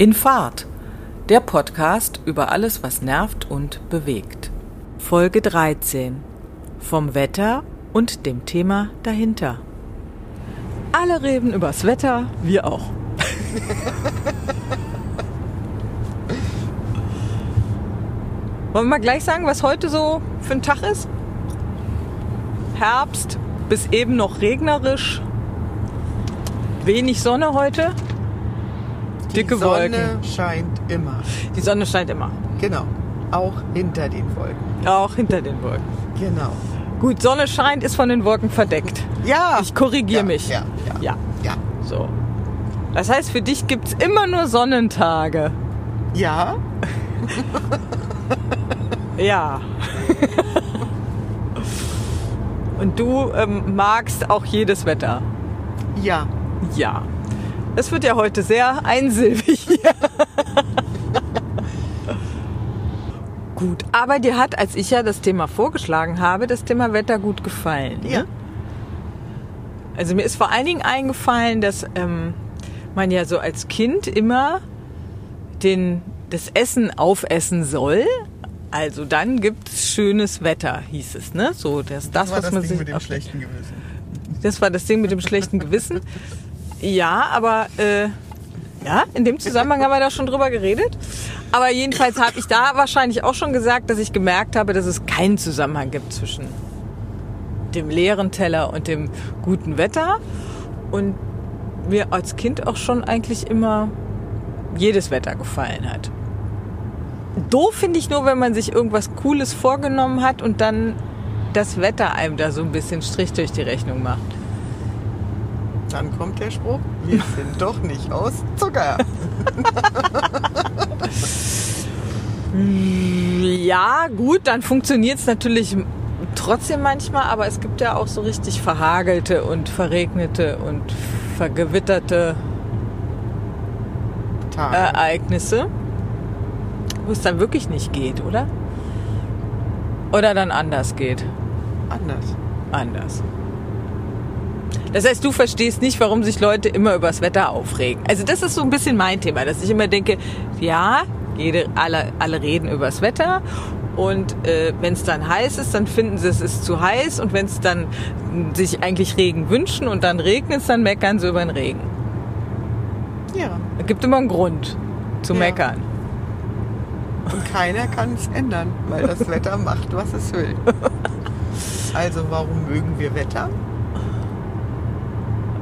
In Fahrt, der Podcast über alles, was nervt und bewegt. Folge 13. Vom Wetter und dem Thema dahinter. Alle reden übers Wetter, wir auch. Wollen wir mal gleich sagen, was heute so für ein Tag ist? Herbst, bis eben noch regnerisch. Wenig Sonne heute. Dicke Die Sonne Wolken. scheint immer. Die Sonne scheint immer. Genau. Auch hinter den Wolken. Auch hinter den Wolken. Genau. Gut, Sonne scheint, ist von den Wolken verdeckt. Ja. Ich korrigiere ja, mich. Ja, ja. Ja, Ja. so. Das heißt, für dich gibt's immer nur Sonnentage. Ja. Ja. Und du ähm, magst auch jedes Wetter. Ja. Ja. Es wird ja heute sehr einsilbig hier. gut, aber dir hat, als ich ja das Thema vorgeschlagen habe, das Thema Wetter gut gefallen. ne? Ja. Also mir ist vor allen Dingen eingefallen, dass ähm, man ja so als Kind immer den, das Essen aufessen soll. Also dann gibt's schönes Wetter, hieß es, ne? So, das, das, Das war was das man Ding sich mit dem schlechten Gewissen. das war das Ding mit dem schlechten Gewissen. Ja, aber äh, ja, in dem Zusammenhang haben wir da schon drüber geredet. Aber jedenfalls habe ich da wahrscheinlich auch schon gesagt, dass ich gemerkt habe, dass es keinen Zusammenhang gibt zwischen dem leeren Teller und dem guten Wetter. Und mir als Kind auch schon eigentlich immer jedes Wetter gefallen hat. Doof finde ich nur, wenn man sich irgendwas Cooles vorgenommen hat und dann das Wetter einem da so ein bisschen Strich durch die Rechnung macht. Dann kommt der Spruch, wir sind doch nicht aus Zucker. Ja, gut, dann funktioniert es natürlich trotzdem manchmal, aber es gibt ja auch so richtig verhagelte und verregnete und vergewitterte Tage. Ereignisse, wo es dann wirklich nicht geht, oder? Oder dann anders geht. Anders. Anders. Das heißt, du verstehst nicht, warum sich Leute immer übers Wetter aufregen. Also das ist so ein bisschen mein Thema, dass ich immer denke, ja, jede, alle, alle reden übers Wetter und äh, wenn es dann heiß ist, dann finden sie es ist zu heiß und wenn es dann sich eigentlich Regen wünschen und dann regnet es, dann meckern sie über den Regen. Ja. Es gibt immer einen Grund zu Ja. meckern. Und keiner kann es ändern, weil das Wetter macht, was es will. Also warum mögen wir Wetter?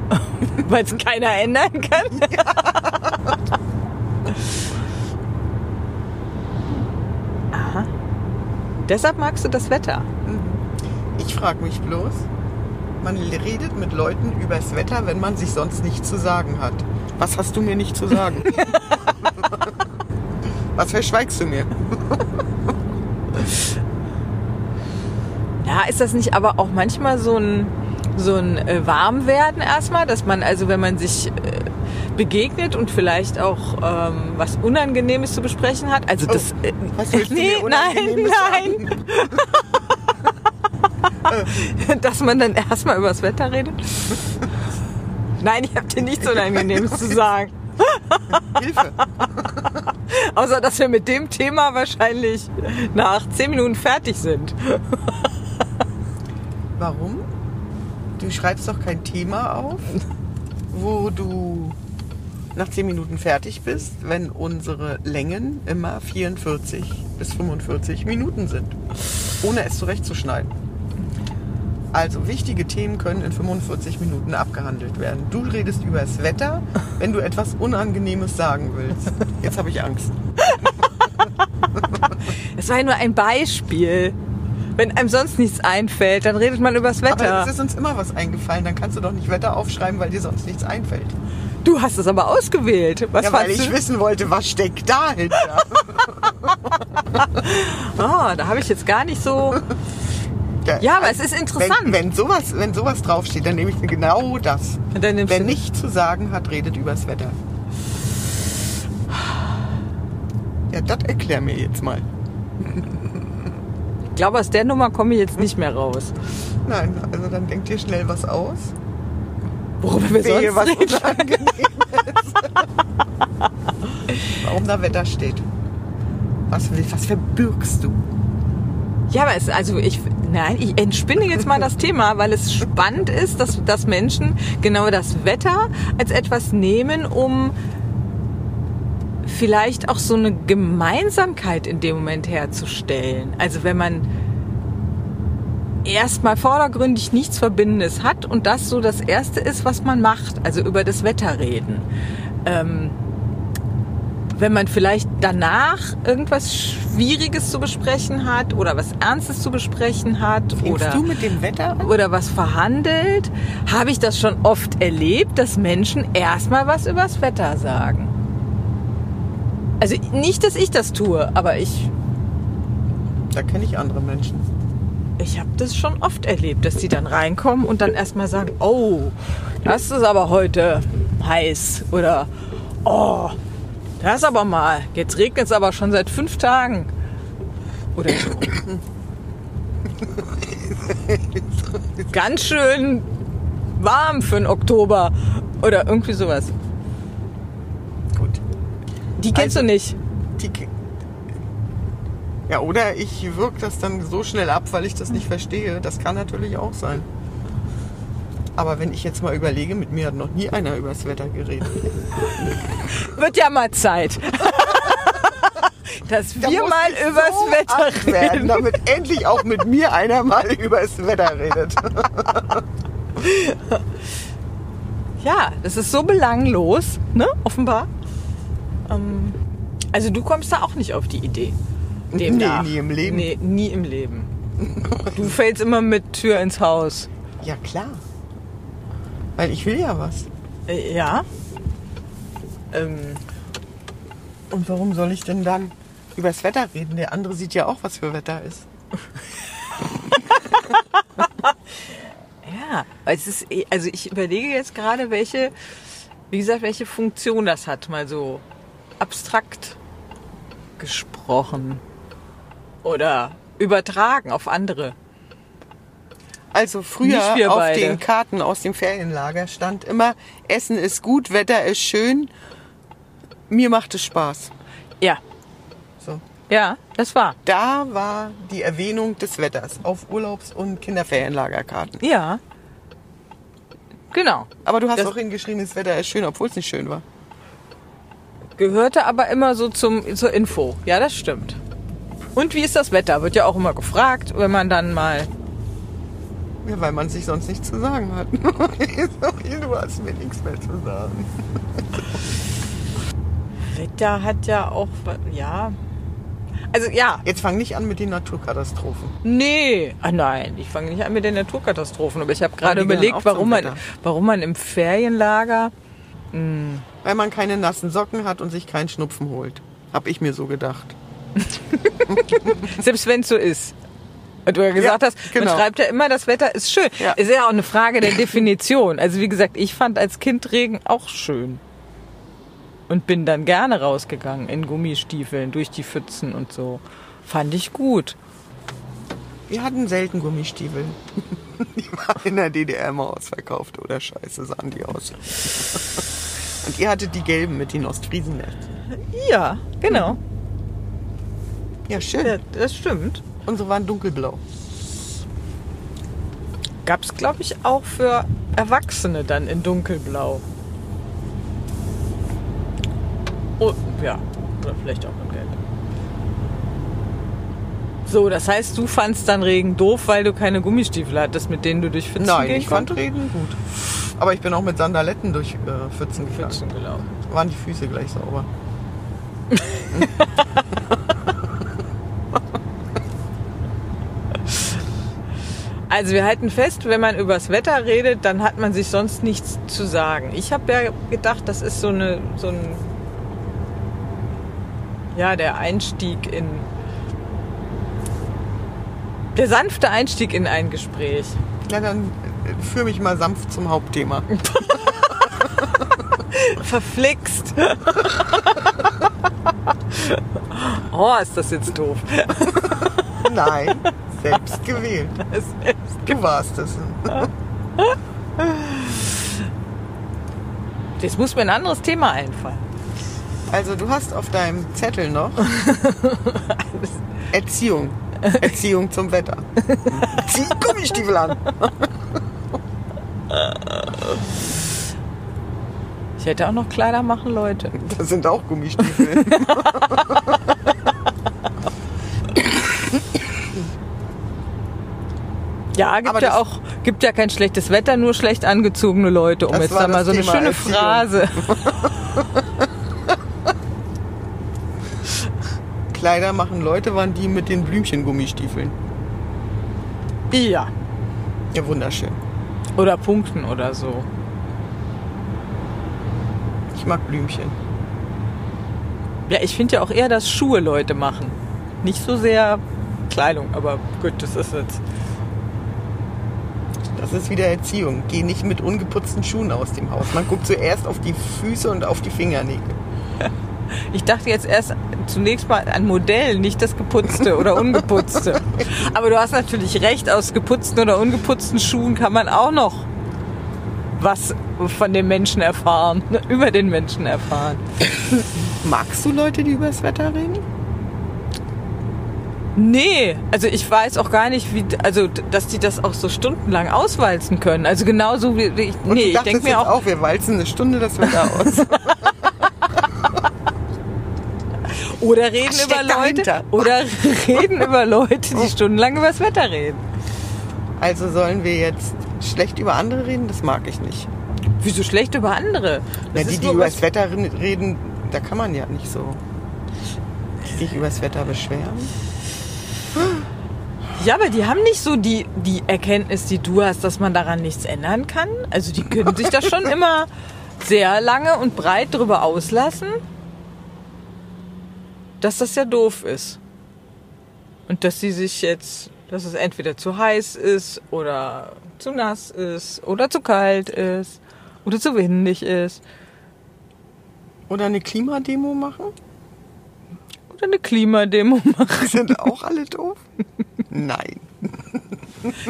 Weil es keiner ändern kann. Aha. Deshalb magst du das Wetter. Ich frage mich bloß, man redet mit Leuten übers Wetter, wenn man sich sonst nichts zu sagen hat. Was hast du mir nicht zu sagen? Was verschweigst du mir? Ja, ist das nicht aber auch manchmal so ein, so ein äh, Warmwerden erstmal, dass man also, wenn man sich äh, begegnet und vielleicht auch ähm, was Unangenehmes zu besprechen hat, also das... äh, Oh, was willst du nee, mir nein, nein, dass man dann erstmal über das Wetter redet. Nein, ich habe dir nichts Unangenehmes zu sagen. Hilfe. Außer, dass wir mit dem Thema wahrscheinlich nach zehn Minuten fertig sind. Warum? Du schreibst doch kein Thema auf, wo du nach 10 Minuten fertig bist, wenn unsere Längen immer 44 bis 45 Minuten sind, ohne es zurechtzuschneiden. Also wichtige Themen können in 45 Minuten abgehandelt werden. Du redest über das Wetter, wenn du etwas Unangenehmes sagen willst. Jetzt habe ich Angst. Es war ja nur ein Beispiel. Wenn einem sonst nichts einfällt, dann redet man übers Aber Wetter. es ist uns immer was eingefallen. Dann kannst du doch nicht Wetter aufschreiben, weil dir sonst nichts einfällt. Du hast es aber ausgewählt. Was ja, weil ich du? wissen wollte, was steckt dahinter. Ah, da habe ich jetzt gar nicht so. Ja, aber es ist interessant. Wenn, wenn, sowas, wenn sowas draufsteht, dann nehme ich mir genau das. Wer nichts zu sagen hat, redet übers Wetter. Ja, das erklär mir jetzt mal. Ich glaube, aus der Nummer komme ich jetzt nicht mehr raus. Nein, also dann denkt ihr schnell was aus. Worüber wir Wehe, sonst was reden. warum da Wetter steht. Was, was verbirgst du? Ja, aber es, also ich, nein, ich entspinne jetzt mal das Thema, weil es spannend ist, dass, dass Menschen genau das Wetter als etwas nehmen, um vielleicht auch so eine Gemeinsamkeit in dem Moment herzustellen. Also wenn man erstmal vordergründig nichts Verbindendes hat und das so das Erste ist, was man macht, also über das Wetter reden. Ähm, wenn man vielleicht danach irgendwas Schwieriges zu besprechen hat oder was Ernstes zu besprechen hat Fängst oder, du mit dem Wetter an? oder was verhandelt, habe ich das schon oft erlebt, dass Menschen erstmal was übers Wetter sagen. Also nicht, dass ich das tue, aber ich, Da kenne ich andere Menschen. ich habe das schon oft erlebt, dass die dann reinkommen und dann erstmal sagen, oh, das ist aber heute heiß oder oh, das aber mal, jetzt regnet es aber schon seit fünf Tagen. Oder. Ganz schön warm für den Oktober oder irgendwie sowas. Die kennst Also- du nicht. Die, ja, oder ich wirke das dann so schnell ab, weil ich das nicht verstehe. Das kann natürlich auch sein. Aber wenn ich jetzt mal überlege, mit mir hat noch nie einer übers Wetter geredet. Wird ja mal Zeit. Dass Da wir mal übers so Wetter alt werden, reden. damit endlich auch mit mir einer mal übers Wetter redet. Ja, das ist so belanglos, ne? Offenbar. Ähm, also du kommst da auch nicht auf die Idee. Demnach. Nee, nie im Leben. Nee, nie im Leben. Du fällst immer mit Tür ins Haus. Ja, klar. Weil ich will ja was. Äh, ja. Ähm, Und warum soll ich denn dann übers Wetter reden? Der andere sieht ja auch, was für Wetter ist. ja, weil es ist, also ich überlege jetzt gerade, welche, wie gesagt, welche Funktion das hat, mal so abstrakt gesprochen. Oder übertragen auf andere. Also früher auf beide. den Karten aus dem Ferienlager stand immer, Essen ist gut, Wetter ist schön, mir macht es Spaß. Ja, So. ja, das war. Da war die Erwähnung des Wetters auf Urlaubs- und Kinderferienlagerkarten. Ja. Genau. Aber du hast Das- auch hingeschrieben, das Wetter ist schön, obwohl es nicht schön war. Gehörte aber immer so zum, zur Info. Ja, das stimmt. Und wie ist das Wetter? Wird ja auch immer gefragt, wenn man dann mal. Ja, weil man sich sonst nichts zu sagen hat. du hast mir nichts mehr zu sagen. Wetter hat ja auch. Ja. Also ja. Jetzt fang nicht an mit den Naturkatastrophen. Nee. Ah nein, ich fange nicht an mit den Naturkatastrophen. Aber ich habe gerade überlegt, warum man, warum man im Ferienlager. Weil man keine nassen Socken hat und sich keinen Schnupfen holt. Hab ich mir so gedacht. Selbst wenn es so ist. Und du ja gesagt Ja, hast, genau. man schreibt ja immer, das Wetter ist schön. Ja. Ist ja auch eine Frage der Definition. Also wie gesagt, ich fand als Kind Regen auch schön. Und bin dann gerne rausgegangen in Gummistiefeln durch die Pfützen und so. Fand ich gut. Wir hatten selten Gummistiefel. Die waren in der DDR immer ausverkauft. Oder scheiße sahen die aus. Und ihr hattet die gelben mit den Ostfriesennetzen. Ja, genau. Ja, schön. Ja, das stimmt. Unsere waren dunkelblau. Gab es, glaube ich, auch für Erwachsene dann in dunkelblau. Oh, ja, oder vielleicht auch in gelb. So, das heißt, du fandst dann Regen doof, weil du keine Gummistiefel hattest, mit denen du durch Pfützen Nein, gehen ich fand konntest? Reden gut. Aber ich bin auch mit Sandaletten durch äh, Pfützen gegangen. Pfützen gelaufen. Waren die Füße gleich sauber. Also wir halten fest, wenn man übers Wetter redet, dann hat man sich sonst nichts zu sagen. Ich habe ja gedacht, das ist so eine so ein ja der Einstieg in der sanfte Einstieg in ein Gespräch. Ja, dann äh, führ mich mal sanft zum Hauptthema. Verflixt. oh, ist das jetzt doof. Nein, selbst gewählt. Du warst es. Jetzt muss mir ein anderes Thema einfallen. Also du hast auf deinem Zettel noch Erziehung. Erziehung zum Wetter. Zieh Gummistiefel an. Ich hätte auch noch Kleider machen, Leute. Das sind auch Gummistiefel. Ja, gibt Aber ja auch, gibt ja kein schlechtes Wetter, nur schlecht angezogene Leute, um jetzt da mal so eine Thema schöne Erziehung. Phrase. Kleider machen Leute waren die mit den Blümchen-Gummistiefeln. Ja. Ja, wunderschön. Oder Punkten oder so. Ich mag Blümchen. Ja, ich finde ja auch eher, dass Schuhe Leute machen. Nicht so sehr Kleidung, aber gut, das ist jetzt. Das ist wieder Erziehung. Geh nicht mit ungeputzten Schuhen aus dem Haus. Man guckt zuerst auf die Füße und auf die Fingernägel. Ich dachte jetzt erst zunächst mal an Modell, nicht das geputzte oder ungeputzte. Aber du hast natürlich recht, aus geputzten oder ungeputzten Schuhen kann man auch noch was von dem Menschen erfahren, über den Menschen erfahren. Magst du Leute, die über das Wetter reden? Nee, also ich weiß auch gar nicht, wie, also dass die das auch so stundenlang auswalzen können. Also genauso wie ich, nee, ich denke mir auch, auch, wir walzen eine Stunde das Wetter aus. oder reden über Leute, dahinter? oder reden über Leute, Oh. die stundenlang über das Wetter reden. Also sollen wir jetzt schlecht über andere reden? Das mag ich nicht. Wieso schlecht über andere? Das die, die über das Wetter reden, da kann man ja nicht so sich über das Wetter beschweren. Ja, aber die haben nicht so die, die Erkenntnis, die du hast, dass man daran nichts ändern kann. Also die können sich da schon immer sehr lange und breit drüber auslassen, dass das ja doof ist. Und dass sie sich jetzt, dass es entweder zu heiß ist oder zu nass ist oder zu kalt ist oder zu windig ist Oder eine Klimademo machen? oder eine Klimademo machen. Sind auch alle doof? Nein.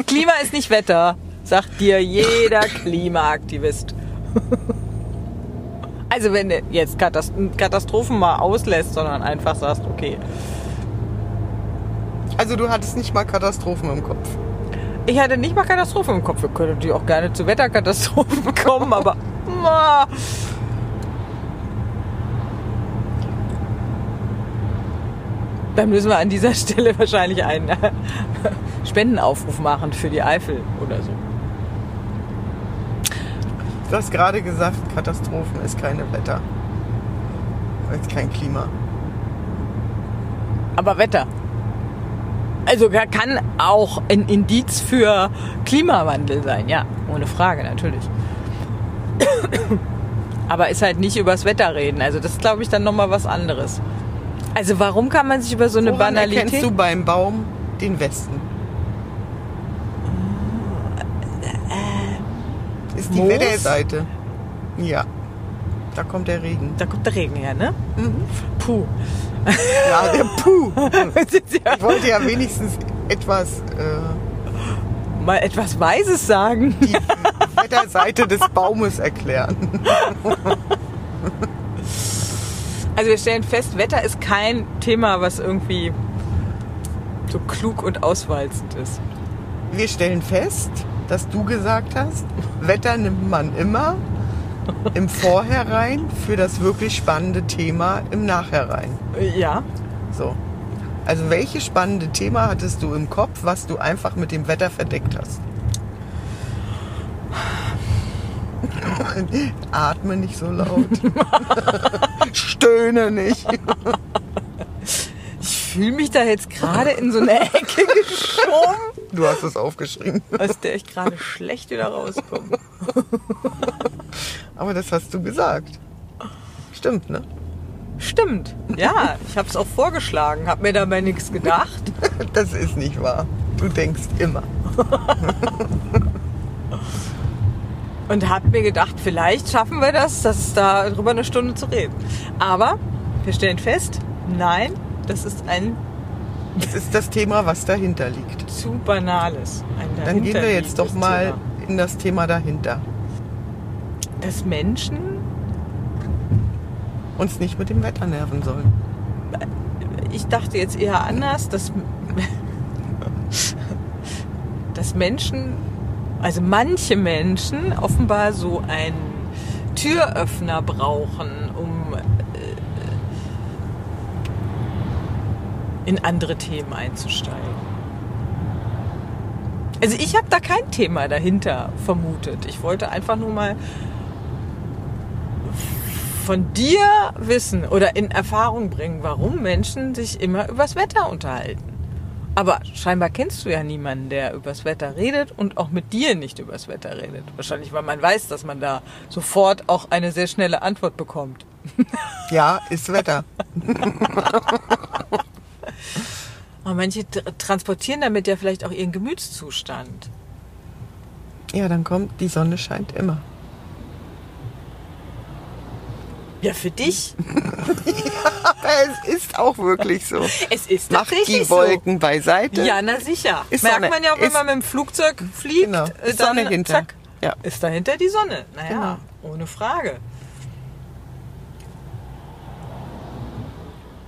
Klima ist nicht Wetter, sagt dir jeder Klimaaktivist. Also wenn du jetzt Katast- Katastrophen mal auslässt, sondern einfach sagst, okay, Also du hattest nicht mal Katastrophen im Kopf. ich hatte nicht mal Katastrophen im Kopf. Wir können natürlich auch gerne zu Wetterkatastrophen kommen, aber ma, dann müssen wir an dieser Stelle wahrscheinlich einen Spendenaufruf machen für die Eifel oder so. Du hast gerade gesagt, Katastrophen ist keine Wetter. Ist kein Klima. Aber Wetter. Also kann auch ein Indiz für Klimawandel sein, ja, ohne Frage natürlich. Aber ist halt nicht übers Wetter reden. Also das ist, glaube ich, dann nochmal was anderes. Also warum kann man sich über so eine Woran Banalität... du beim Baum den Westen? Ist die Moos? Wetterseite. Ja. Da kommt der Regen. Da kommt der Regen her, ne? Mhm. Puh. Ja, der Puh. Ich wollte ja wenigstens etwas äh, Mal etwas Weises sagen. die Wetterseite des Baumes erklären. Also wir stellen fest, Wetter ist kein Thema, was irgendwie so klug und auswalzend ist. Wir stellen fest, dass du gesagt hast, Wetter nimmt man immer im Vorherein für das wirklich spannende Thema im Nachherein. Ja. So. Also welches spannende Thema hattest du im Kopf, was du einfach mit dem Wetter verdeckt hast? Atme nicht so laut. Stöhne nicht. Ich fühle mich da jetzt gerade in so eine Ecke geschoben, Du hast es aufgeschrieben. aus der ich gerade schlecht wieder rauskomme. Aber das hast du gesagt. Stimmt, ne? Stimmt. Ja, ich habe es auch vorgeschlagen, habe mir dabei nichts gedacht. Das ist nicht wahr. Du denkst immer. Und habe mir gedacht, vielleicht schaffen wir das, das ist da drüber eine Stunde zu reden. Aber wir stellen fest, nein, das ist ein Das ist das Thema, was dahinter liegt. zu banales. Ein Dann gehen wir jetzt doch mal Thema. in das Thema dahinter. Dass Menschen uns nicht mit dem Wetter nerven sollen. Ich dachte jetzt eher anders, dass, dass Menschen, also manche Menschen offenbar so einen Türöffner brauchen, um äh, in andere Themen einzusteigen. Also ich habe da kein Thema dahinter vermutet. Ich wollte einfach nur mal von dir wissen oder in Erfahrung bringen, warum Menschen sich immer übers Wetter unterhalten. Aber scheinbar kennst du ja niemanden, der übers Wetter redet und auch mit dir nicht übers Wetter redet. Wahrscheinlich, weil man weiß, dass man da sofort auch eine sehr schnelle Antwort bekommt. Ja, ist Wetter. Aber manche tr- transportieren damit ja vielleicht auch ihren Gemütszustand. Ja, dann kommt, die Sonne scheint immer. Ja, für dich. Aber es ist auch wirklich so. Es ist tatsächlich die Wolken beiseite. so. Ja, na sicher. Ist Merkt Sonne. man ja auch, wenn Ist- man mit dem Flugzeug fliegt. Genau. äh, Ist Sonne dann, hinter. Zack, Ja. ist dahinter die Sonne. Naja, ohne Frage.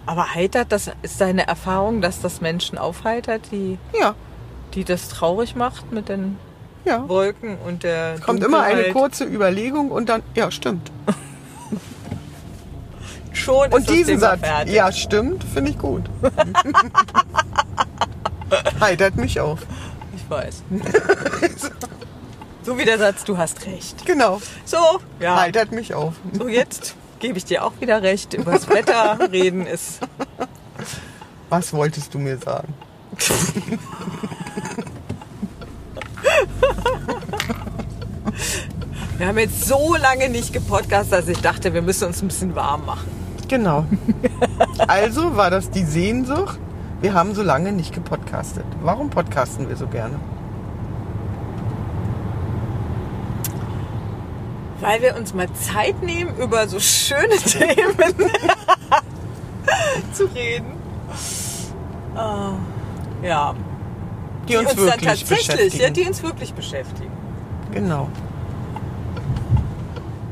Aber heitert, das ist deine Erfahrung, dass das Menschen aufheitert, die, Ja, die das traurig macht mit den ja. Wolken und der Kommt immer eine Dunkelheit? kurze Überlegung und dann, ja, stimmt. Schon ist Und diesen Satz, fertig. ja, stimmt, finde ich gut. Heitert mich auf. Ich weiß. so wie der Satz, du hast recht. Genau, So, ja. heitert mich auf. So, jetzt gebe ich dir auch wieder recht. Über das Wetter reden ist. Was wolltest du mir sagen? Wir haben jetzt so lange nicht gepodcastet, dass ich dachte, wir müssen uns ein bisschen warm machen. Genau. Also war das die Sehnsucht. Wir haben so lange nicht gepodcastet. Warum podcasten wir so gerne? Weil wir uns mal Zeit nehmen, über so schöne Themen zu reden. Äh, ja. Die, uns, dann wirklich tatsächlich, beschäftigen. ja, die uns wirklich beschäftigen. Genau.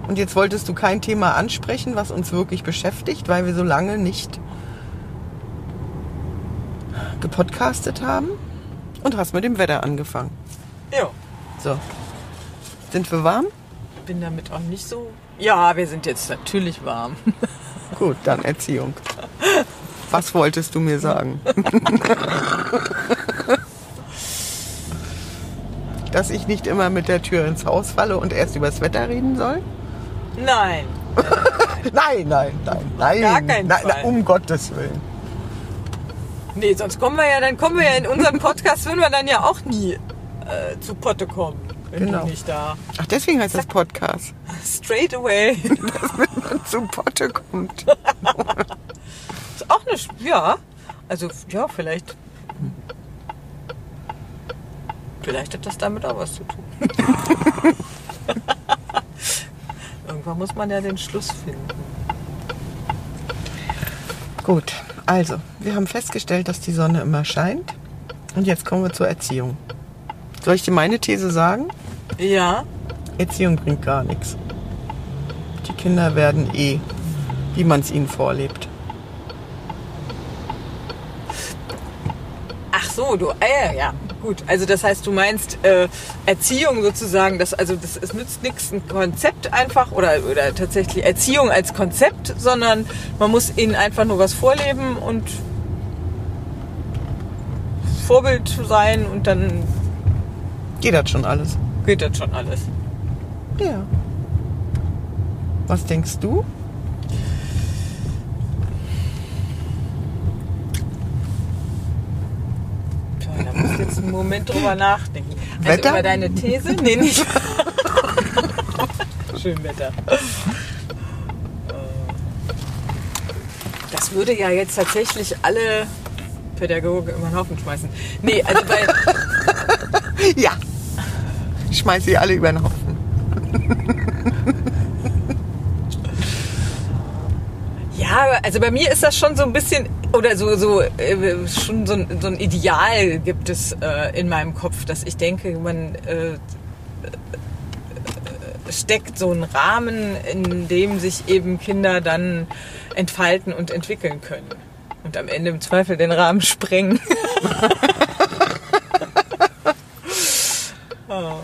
Und jetzt wolltest du kein Thema ansprechen, was uns wirklich beschäftigt, weil wir so lange nicht gepodcastet haben und hast mit dem Wetter angefangen. Ja. So. Sind wir warm? Bin damit auch nicht so. Ja, wir sind jetzt natürlich warm. Gut, dann Erziehung. Was wolltest du mir sagen? Dass ich nicht immer mit der Tür ins Haus falle und erst übers Wetter reden soll? Nein. Nein, nein, nein, nein. gar keinen nein, Fall. nein, um Gottes Willen. Nee, sonst kommen wir ja, dann kommen wir ja in unserem Podcast, würden wir dann ja auch nie äh, zu Potte kommen. Genau. du nicht da. Ach, deswegen heißt das Podcast. Straight away. Man zu Potte kommt. Ist auch eine, Sch- ja. Also, ja, vielleicht. Vielleicht hat das damit auch was zu tun. Irgendwann muss man ja den Schluss finden. Gut, also, wir haben festgestellt, dass die Sonne immer scheint. Und jetzt kommen wir zur Erziehung. Soll ich dir meine These sagen? Ja, Erziehung bringt gar nichts. Die Kinder werden eh, wie man es ihnen vorlebt. Ach so, du, äh, ja, gut. Also das heißt, du meinst äh, Erziehung sozusagen, das, also das, es nützt nichts ein Konzept einfach oder, oder tatsächlich Erziehung als Konzept, sondern man muss ihnen einfach nur was vorleben und Vorbild sein und dann Geht das schon alles? Geht das schon alles. Ja. Was denkst du? Tja, da musst du jetzt einen Moment drüber nachdenken. Also Wetter? über deine These? Nee, nicht. Schön Wetter. Das würde ja jetzt tatsächlich alle Pädagogen über den Haufen schmeißen. Nee, also bei, Ja. Ich schmeiß sie alle über den Haufen. ja, also bei mir ist das schon so ein bisschen, oder so, so äh, schon so ein, so ein Ideal gibt es äh, in meinem Kopf, dass ich denke, man, äh, steckt so ein Rahmen, in dem sich eben Kinder dann entfalten und entwickeln können. Und am Ende im Zweifel den Rahmen sprengen. oh,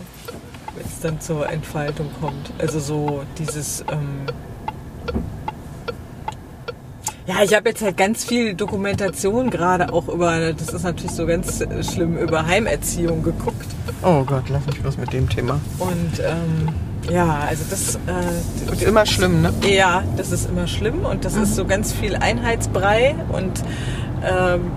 dann zur Entfaltung kommt. Also so dieses... Ähm ja, ich habe jetzt halt ganz viel Dokumentation gerade auch über, das ist natürlich so ganz schlimm, über Heimerziehung geguckt. Oh Gott, lass mich bloß mit dem Thema. Und ähm, ja, also das äh, ist immer schlimm, ne? Ja, das ist immer schlimm und das mhm. ist so ganz viel Einheitsbrei und ähm,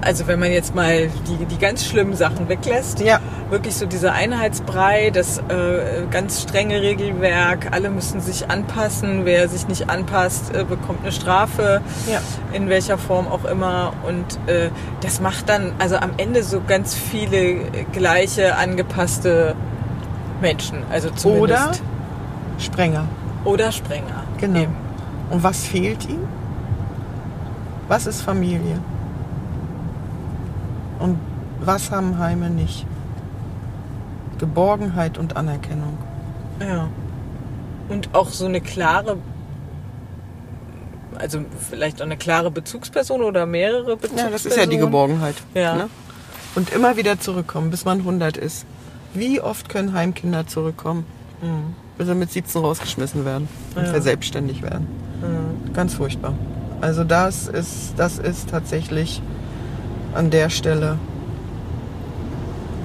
also wenn man jetzt mal die, die ganz schlimmen Sachen weglässt, ja. wirklich so dieser Einheitsbrei, das äh, ganz strenge Regelwerk, alle müssen sich anpassen, wer sich nicht anpasst, äh, bekommt eine Strafe, ja. in welcher Form auch immer und äh, das macht dann also am Ende so ganz viele gleiche angepasste Menschen, also zumindest. Oder Sprenger. Oder Sprenger. Genau. Eben. Und was fehlt ihm? Was ist Familie? Und was haben Heime nicht? Geborgenheit und Anerkennung. Ja. Und auch so eine klare, also vielleicht auch eine klare Bezugsperson oder mehrere Bezugspersonen. Ja, das ist ja die Geborgenheit. Ja. Ne? Und immer wieder zurückkommen, bis man 100 ist. Wie oft können Heimkinder zurückkommen? Mhm. Bis sie mit 17 rausgeschmissen werden und Ja. verselbstständig werden. Mhm. Ganz furchtbar. Also das ist, das ist tatsächlich an der Stelle.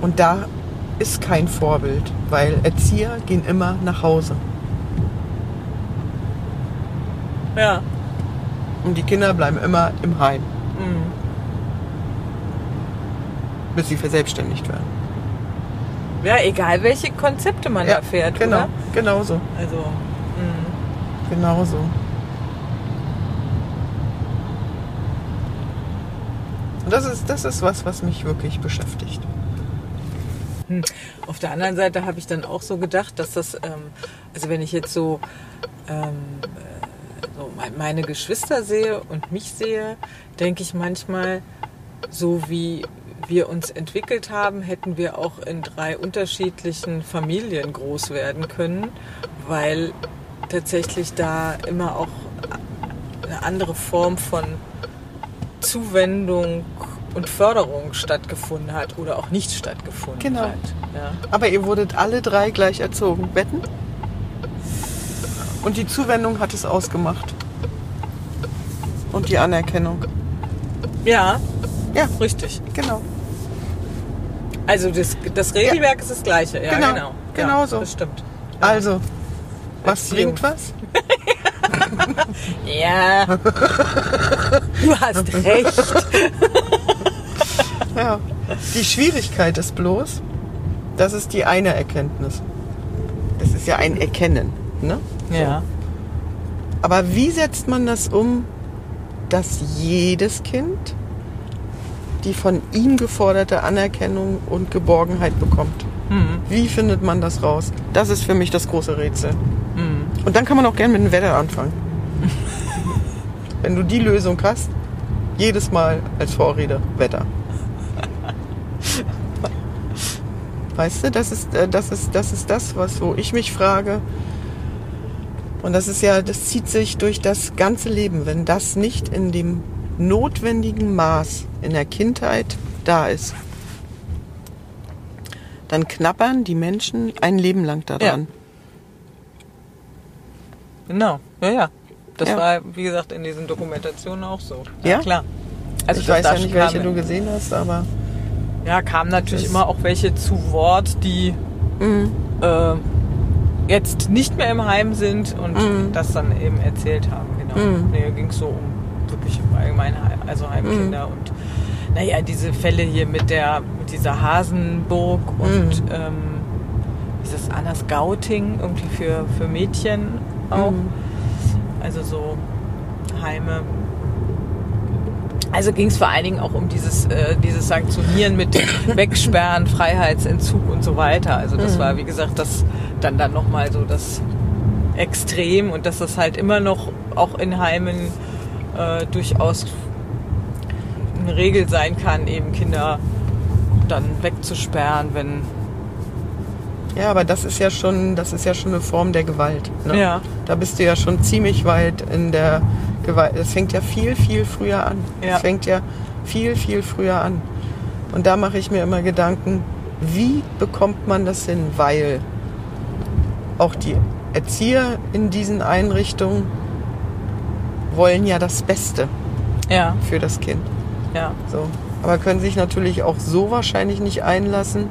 Und da ist kein Vorbild, weil Erzieher gehen immer nach Hause. Ja. Und die Kinder bleiben immer im Heim, Mhm. bis sie verselbstständigt werden. Ja, egal welche Konzepte man da fährt, genau, oder? genau so, Also, mh. genau Und das ist, das ist was, was mich wirklich beschäftigt. Hm. Auf der anderen Seite habe ich dann auch so gedacht, dass das, ähm, also wenn ich jetzt so, ähm, äh, so me- meine Geschwister sehe und mich sehe, denke ich manchmal, so wie wir uns entwickelt haben, hätten wir auch in drei unterschiedlichen Familien groß werden können, weil tatsächlich da immer auch eine andere Form von Zuwendung und Förderung stattgefunden hat oder auch nicht stattgefunden Genau. hat. Ja. Aber ihr wurdet alle drei gleich erzogen. Wetten? Und die Zuwendung hat es ausgemacht. Und die Anerkennung. ja, Ja, richtig. genau. Also das, das Regelwerk ist das gleiche. Ja, Genau, genau. genau ja, so. Das stimmt. Also, was Erziehung. bringt was? Ja. du hast recht. Ja. Die Schwierigkeit ist bloß, das ist die eine Erkenntnis. Das ist ja ein Erkennen. Ne? Ja. Aber wie setzt man das um, dass jedes Kind die von ihm geforderte Anerkennung und Geborgenheit bekommt? Hm. Wie findet man das raus? Das ist für mich das große Rätsel. Und dann kann man auch gerne mit dem Wetter anfangen. Wenn du die Lösung hast, jedes Mal als Vorrede Wetter. Weißt du, das ist, äh, das ist, das ist das, was wo ich mich frage. Und das ist ja, das zieht sich durch das ganze Leben. Wenn das nicht in dem notwendigen Maß in der Kindheit da ist, dann knabbern die Menschen ein Leben lang daran. Genau. Ja, ja. Das Ja. war, wie gesagt, in diesen Dokumentationen auch so. Ja? klar. Also ich weiß ja nicht, welche du gesehen hast, aber Ja, kamen natürlich immer auch welche zu Wort, die Mhm. äh, jetzt nicht mehr im Heim sind und Mhm. das dann eben erzählt haben. Genau. Mhm. Nee, ging es so um wirklich um allgemeine Heim, also Heimkinder Mhm. und naja, diese Fälle hier mit der mit dieser Hasenburg und Mhm. ähm, dieses Anna Scouting irgendwie für, für Mädchen auch. Mhm. Also so Heime. Also ging es vor allen Dingen auch um dieses, äh, dieses Sanktionieren mit Wegsperren, Freiheitsentzug und so weiter. Also das Mhm. war, wie gesagt, das dann dann nochmal so das Extrem und dass das halt immer noch auch in Heimen äh, durchaus eine Regel sein kann, eben Kinder dann wegzusperren, wenn Ja, aber das ist ja schon, das ist ja schon eine Form der Gewalt. Ne? Ja. Da bist du ja schon ziemlich weit in der Gewalt. Es fängt ja viel, viel früher an. Es Ja. fängt ja viel, viel früher an. Und da mache ich mir immer Gedanken, wie bekommt man das hin? Weil auch die Erzieher in diesen Einrichtungen wollen ja das Beste Ja, für das Kind. ja. So. Aber können sich natürlich auch so wahrscheinlich nicht einlassen,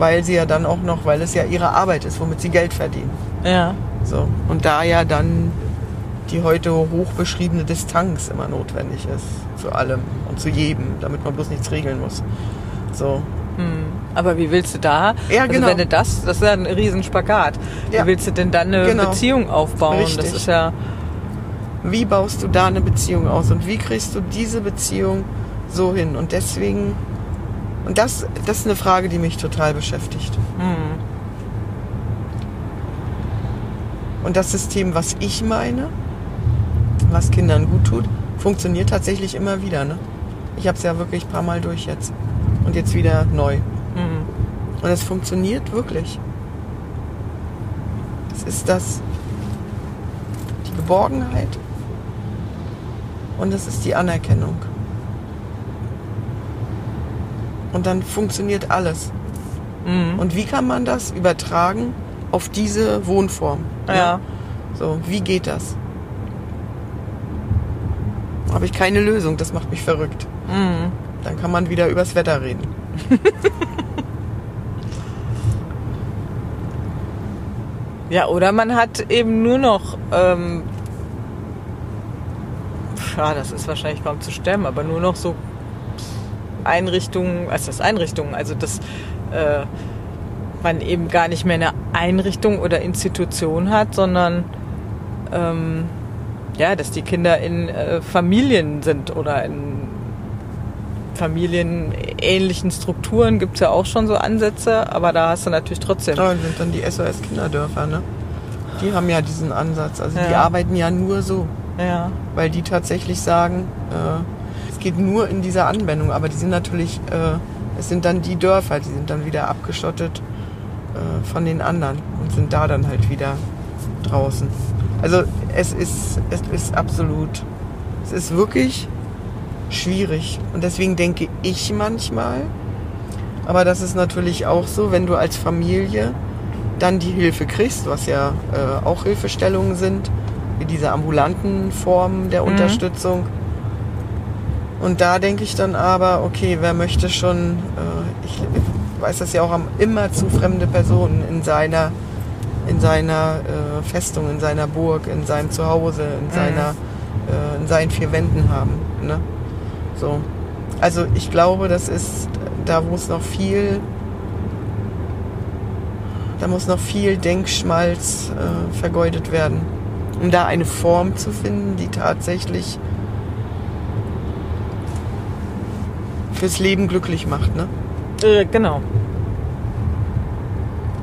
weil sie ja dann auch noch, weil es ja ihre Arbeit ist, womit sie Geld verdienen. Ja. So. Und da ja dann die heute hoch beschriebene Distanz immer notwendig ist zu allem und zu jedem, damit man bloß nichts regeln muss. So. Aber wie willst du da? Ja, also genau. wenn du das, das ist ja ein Riesenspagat. Ja. Wie willst du denn dann eine Genau. Beziehung aufbauen? Das Richtig. ist ja, Wie baust du da eine Beziehung aus und wie kriegst du diese Beziehung so hin? Und deswegen, und das, das ist eine Frage, die mich total beschäftigt. Und das System, was ich meine, was Kindern gut tut, funktioniert tatsächlich immer wieder. Ne? Ich habe es ja wirklich ein paar Mal durch jetzt. Und jetzt wieder neu. Und es funktioniert wirklich. Es ist das, die Geborgenheit und es ist die Anerkennung. Und dann funktioniert alles. Und wie kann man das übertragen auf diese Wohnform? ne? ja. So, wie geht das? Habe ich keine Lösung, das macht mich verrückt. Mhm. Dann kann man wieder übers Wetter reden. Ja, oder man hat eben nur noch, ähm, ja, das ist wahrscheinlich kaum zu stemmen, aber nur noch so Einrichtungen, also das Einrichtungen, also dass äh, man eben gar nicht mehr eine Einrichtung oder Institution hat, sondern ähm, ja, dass die Kinder in äh, Familien sind oder in familienähnlichen Strukturen gibt es ja auch schon so Ansätze, aber da hast du natürlich trotzdem. Ja, sind dann die SOS-Kinderdörfer, ne? Die haben ja diesen Ansatz. Also die Ja. arbeiten ja nur so, Ja, weil die tatsächlich sagen, äh, geht nur in dieser Anwendung. Aber die sind natürlich, äh, es sind dann die Dörfer, die sind dann wieder abgeschottet äh, von den anderen und sind da dann halt wieder draußen. Also es ist, es ist absolut, es ist wirklich schwierig. Und deswegen denke ich manchmal, aber das ist natürlich auch so, wenn du als Familie dann die Hilfe kriegst, was ja äh, auch Hilfestellungen sind, wie diese ambulanten Formen der Unterstützung. Und da denke ich dann aber, okay, wer möchte schon, äh, ich weiß das ja auch, immer zu fremde Personen in seiner, in seiner äh, Festung, in seiner Burg, in seinem Zuhause, in, seiner, äh, in seinen vier Wänden haben. Ne? So. Also ich glaube, das ist da, wo es noch viel, da muss noch viel Denkschmalz äh, vergeudet werden, um da eine Form zu finden, die tatsächlich fürs Leben glücklich macht. Ne? äh, genau.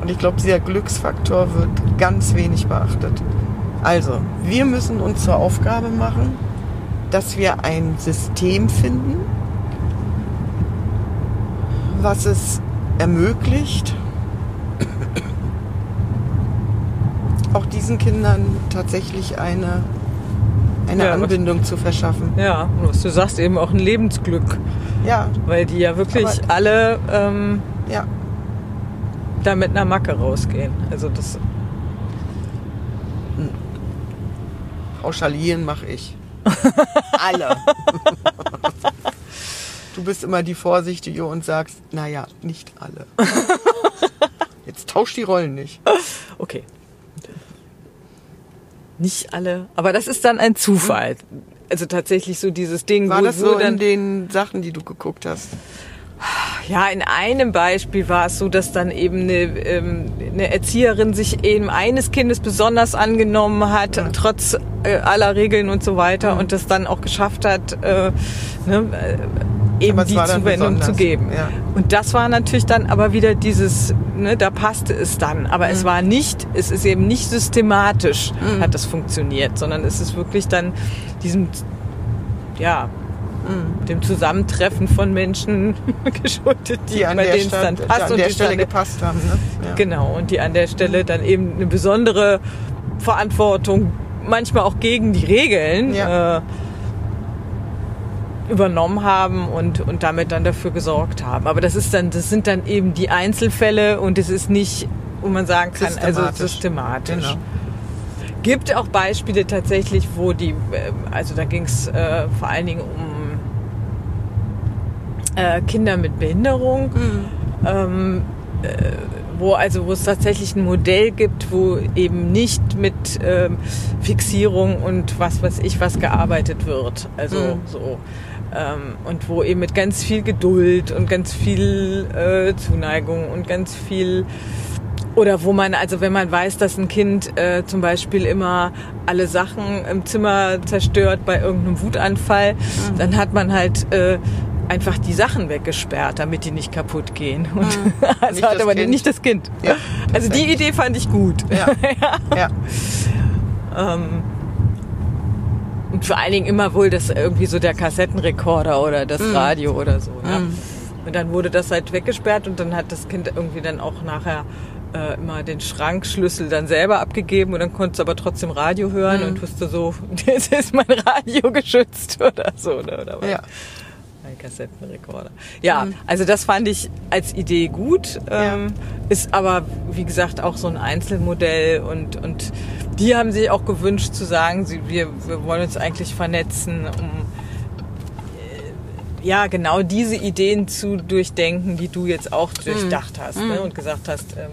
Und ich glaube, dieser Glücksfaktor wird ganz wenig beachtet. Also, wir müssen uns zur Aufgabe machen, dass wir ein System finden, was es ermöglicht, auch diesen Kindern tatsächlich eine, eine Ja, was- Anbindung zu verschaffen. Ja, und was du sagst, eben auch ein Lebensglück, Ja, weil die ja wirklich Aber- alle ähm, ja. da mit einer Macke rausgehen. Also das, Pauschalieren mache ich. Alle. Du bist immer die Vorsichtige und sagst, naja, nicht alle. Jetzt tausch die Rollen nicht. okay. Nicht alle, aber das ist dann ein Zufall. Also tatsächlich so dieses Ding, War wo, das wo so in dann den Sachen, die du geguckt hast? Ja, in einem Beispiel war es so, dass dann eben eine, ähm, eine Erzieherin sich eben eines Kindes besonders angenommen hat, trotz äh, aller Regeln und so weiter, und das dann auch geschafft hat, äh, ne, äh, eben die Zuwendung zu besonders, geben. ja. Und das war natürlich dann aber wieder dieses, ne, da passte es dann. Aber Mhm. es war nicht, es ist eben nicht systematisch, hat das funktioniert, sondern es ist wirklich dann diesem, ja, dem Zusammentreffen von Menschen geschuldet, die, Die an bei der, denen es dann passt an und der Stelle dann- gepasst haben. Ne? Ja. Genau, und die an der Stelle dann eben eine besondere Verantwortung, manchmal auch gegen die Regeln, Ja. äh, übernommen haben und, und damit dann dafür gesorgt haben. Aber das ist dann, das sind dann eben die Einzelfälle und es ist nicht, wo man sagen kann, also Systematisch. systematisch. Genau. Gibt auch Beispiele tatsächlich, wo die, äh, also da ging es äh, vor allen Dingen um äh, Kinder mit Behinderung, ähm, äh, wo also wo es tatsächlich ein Modell gibt, wo eben nicht mit ähm, Fixierung und was weiß ich was gearbeitet wird. Also Mhm. so. Ähm, und wo eben mit ganz viel Geduld und ganz viel äh, Zuneigung und ganz viel oder wo man, also wenn man weiß, dass ein Kind äh, zum Beispiel immer alle Sachen im Zimmer zerstört bei irgendeinem Wutanfall, dann hat man halt äh, einfach die Sachen weggesperrt, damit die nicht kaputt gehen. Und also Nicht hat aber Kind. nicht das Kind. Ja, Also die Idee fand ich gut. Ja. ja. Ähm, und vor allen Dingen immer wohl das irgendwie so der Kassettenrekorder oder das Mhm. Radio oder so. Ne? Und dann wurde das halt weggesperrt und dann hat das Kind irgendwie dann auch nachher äh, immer den Schrankschlüssel dann selber abgegeben und dann konnte es aber trotzdem Radio hören Mhm. und wusste so, jetzt ist mein Radio geschützt oder so. Oder, oder was. Ja. Ein Kassettenrekorder. Ja, also das fand ich als Idee gut. Ähm, Ist aber, wie gesagt, auch so ein Einzelmodell und, und die haben sich auch gewünscht zu sagen, sie, wir, wir wollen uns eigentlich vernetzen, um äh, ja genau diese Ideen zu durchdenken, die du jetzt auch durchdacht hast ne? und gesagt hast, ähm,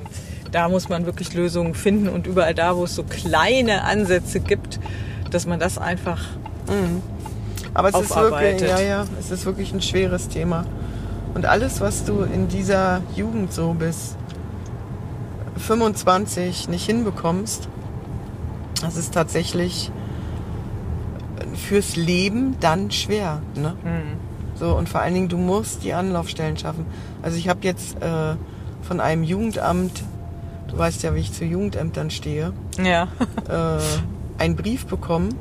da muss man wirklich Lösungen finden und überall da, wo es so kleine Ansätze gibt, dass man das einfach Aber es ist wirklich, ja, ja, es ist wirklich ein schweres Thema. Und alles, was du in dieser Jugend so bis 25 nicht hinbekommst, das ist tatsächlich fürs Leben dann schwer. Ne? So, und vor allen Dingen, du musst die Anlaufstellen schaffen. Also ich habe jetzt äh, von einem Jugendamt, du weißt ja, wie ich zu Jugendämtern stehe, ja. äh, einen Brief bekommen.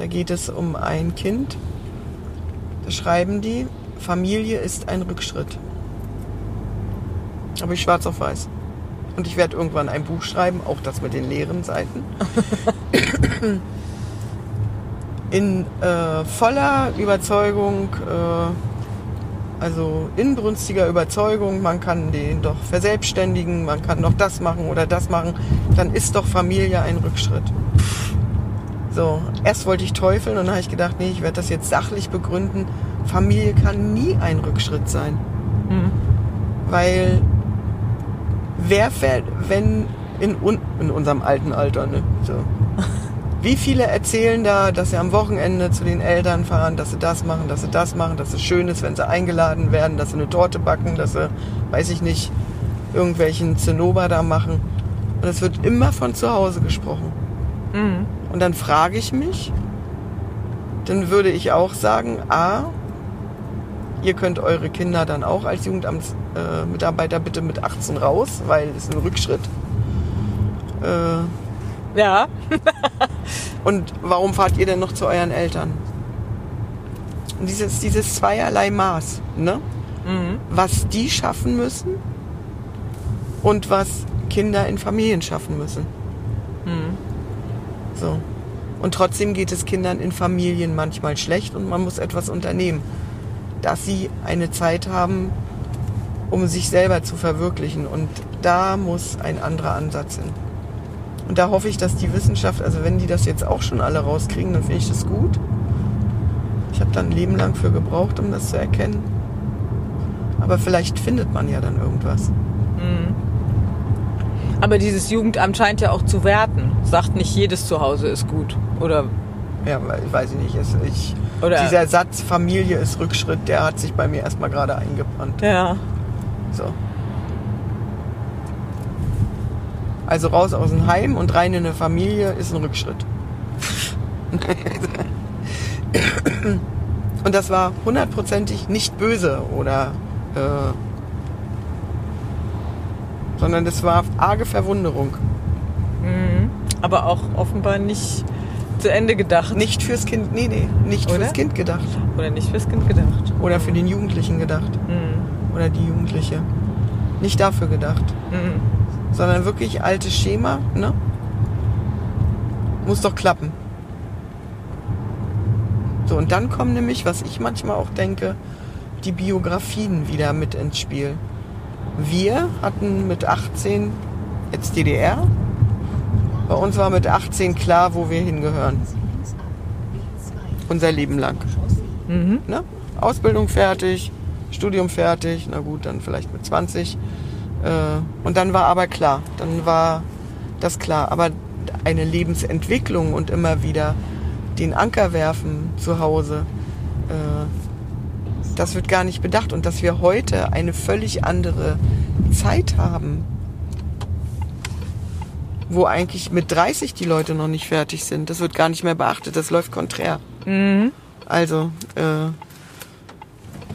Da geht es um ein Kind. Da schreiben die, Familie ist ein Rückschritt. Habe ich schwarz auf weiß. Und ich werde irgendwann ein Buch schreiben, auch das mit den leeren Seiten. In äh, voller Überzeugung, äh, also inbrünstiger Überzeugung, man kann den doch verselbstständigen, man kann doch das machen oder das machen, dann ist doch Familie ein Rückschritt. So, erst wollte ich teufeln und dann habe ich gedacht, nee, ich werde das jetzt sachlich begründen. Familie kann nie ein Rückschritt sein. Weil wer fährt, wenn in, un, in unserem alten Alter, ne? So. Wie viele erzählen da, dass sie am Wochenende zu den Eltern fahren, dass sie das machen, dass sie das machen, dass es schön ist, wenn sie eingeladen werden, dass sie eine Torte backen, dass sie, weiß ich nicht, irgendwelchen Zinnober da machen. Und es wird immer von zu Hause gesprochen. Und dann frage ich mich, dann würde ich auch sagen, a, ihr könnt eure Kinder dann auch als Jugendamtsmitarbeiter Mitarbeiter bitte mit 18 raus, weil es ist ein Rückschritt. Äh, Ja. und warum fahrt ihr denn noch zu euren Eltern? Und dieses, dieses zweierlei Maß, ne? Was die schaffen müssen und was Kinder in Familien schaffen müssen. So. Und trotzdem geht es Kindern in Familien manchmal schlecht und man muss etwas unternehmen, dass sie eine Zeit haben, um sich selber zu verwirklichen. Und da muss ein anderer Ansatz hin. Und da hoffe ich, dass die Wissenschaft, also wenn die das jetzt auch schon alle rauskriegen, dann finde ich das gut. Ich habe dann ein Leben lang für gebraucht, um das zu erkennen. Aber vielleicht findet man ja dann irgendwas. Aber dieses Jugendamt scheint ja auch zu werten. Sagt nicht jedes Zuhause ist gut. Oder Ja, weiß ich nicht. Es, ich, Oder- dieser Satz Familie ist Rückschritt, der hat sich bei mir erstmal gerade eingebrannt. ja. So. Also raus aus dem Heim und rein in eine Familie ist ein Rückschritt. und das war hundertprozentig nicht böse oder äh, sondern das war arge Verwunderung. Aber auch offenbar nicht zu Ende gedacht. Nicht fürs Kind, nee, nee, nicht Oder? fürs Kind gedacht. Oder nicht fürs Kind gedacht. Oder für den Jugendlichen gedacht. Mhm. Oder die Jugendliche. Nicht dafür gedacht. Mhm. Sondern wirklich altes Schema, ne? Muss doch klappen. So, und dann kommen nämlich, was ich manchmal auch denke, die Biografien wieder mit ins Spiel. Wir hatten mit 18 jetzt DDR. Bei uns war mit 18 klar, wo wir hingehören. Unser Leben lang. Mhm. Ne? Ausbildung fertig, Studium fertig, na gut, dann vielleicht mit 20. Äh, und dann war aber klar, dann war das klar. Aber eine Lebensentwicklung und immer wieder den Anker werfen zu Hause, äh, das wird gar nicht bedacht. Und dass wir heute eine völlig andere Zeit haben, wo eigentlich mit 30 die Leute noch nicht fertig sind, das wird gar nicht mehr beachtet, das läuft konträr. Mhm. Also, äh,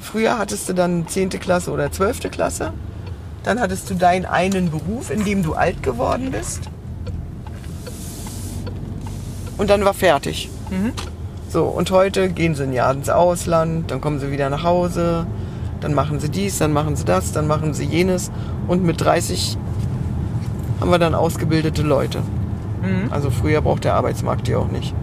früher hattest du dann 10. Klasse oder 12. Klasse. Dann hattest du deinen einen Beruf, in dem du alt geworden bist. Und dann war fertig. Mhm. So, und heute gehen sie ein Jahr ins Ausland, dann kommen sie wieder nach Hause, dann machen sie dies, dann machen sie das, dann machen sie jenes. Und mit 30 haben wir dann ausgebildete Leute. Mhm. Also früher braucht der Arbeitsmarkt die auch nicht.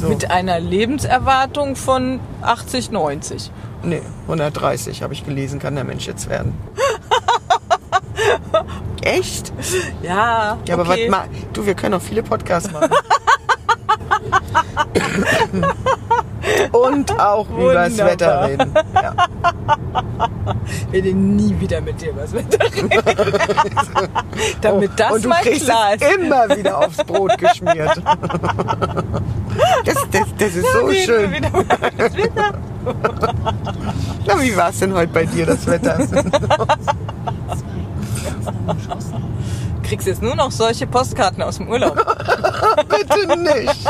So. Mit einer Lebenserwartung von 80, 90. Nee, 130 habe ich gelesen, kann der Mensch jetzt werden. Echt? Ja, Ja, aber okay. was ma Du, wir können auch viele Podcasts machen. Und auch über das. Wetter reden. Ja. Ich werde nie wieder mit dir was Wetter reden. Damit das Oh, Und du mal kriegst klar es ist. immer wieder aufs Brot geschmiert. Das, das, das ist so Reden wir schön. über das. Na, wie war es denn heute bei dir, das Wetter? Kriegst jetzt nur noch solche Postkarten aus dem Urlaub. Bitte nicht.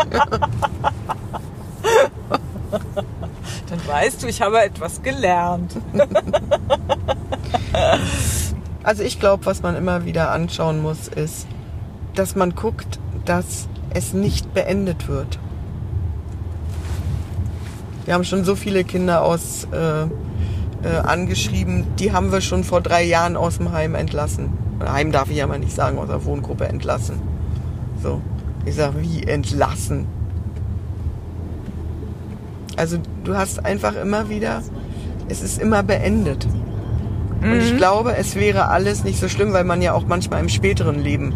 Dann weißt du, ich habe etwas gelernt. Also ich glaube, was man immer wieder anschauen muss, ist, dass man guckt, dass es nicht beendet wird. Wir haben schon so viele Kinder aus äh, äh, angeschrieben, die haben wir schon vor drei Jahren aus dem Heim entlassen. Heim darf ich ja mal nicht sagen, aus der Wohngruppe entlassen. So, ich sage, wie entlassen? Also du hast einfach immer wieder, es ist immer beendet. Und ich glaube, es wäre alles nicht so schlimm, weil man ja auch manchmal im späteren Leben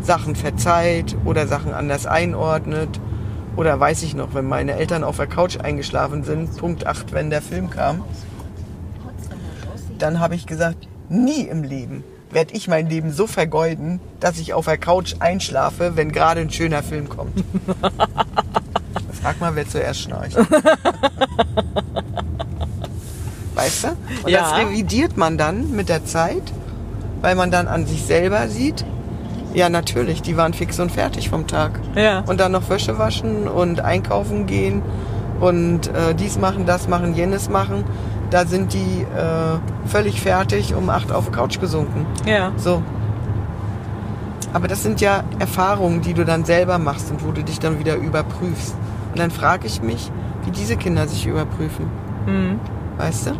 Sachen verzeiht oder Sachen anders einordnet. Oder weiß ich noch, wenn meine Eltern auf der Couch eingeschlafen sind, Punkt 8, wenn der Film kam, dann habe ich gesagt, nie im Leben werde ich mein Leben so vergeuden, dass ich auf der Couch einschlafe, wenn gerade ein schöner Film kommt. Frag mal, wer zuerst schnarcht. Weißt du? Und Ja. das revidiert man dann mit der Zeit, weil man dann an sich selber sieht, ja natürlich, die waren fix und fertig vom Tag. Ja. Und dann noch Wäsche waschen und einkaufen gehen und äh, dies machen, das machen, jenes machen. Da sind die äh, völlig fertig um acht auf die Couch gesunken. Ja. So. Aber das sind ja Erfahrungen, die du dann selber machst und wo du dich dann wieder überprüfst. Und dann frage ich mich, wie diese Kinder sich überprüfen. Mhm. Weißt du?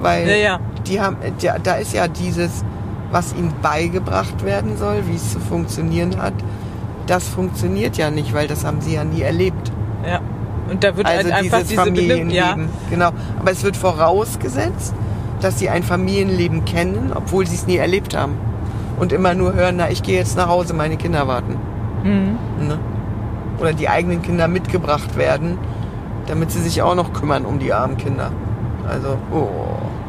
Weil Ja, ja. die haben, ja, da ist ja dieses, was ihnen beigebracht werden soll, wie es zu funktionieren hat. Das funktioniert ja nicht, weil das haben sie ja nie erlebt. ja. Und da wird Also halt einfach dieses diese Familienleben. Ja. Genau. Aber es wird vorausgesetzt, dass sie ein Familienleben kennen, obwohl sie es nie erlebt haben. Und immer nur hören, na, ich gehe jetzt nach Hause, meine Kinder warten. Mhm. Ne? Oder die eigenen Kinder mitgebracht werden, damit sie sich auch noch kümmern um die armen Kinder. Also, oh.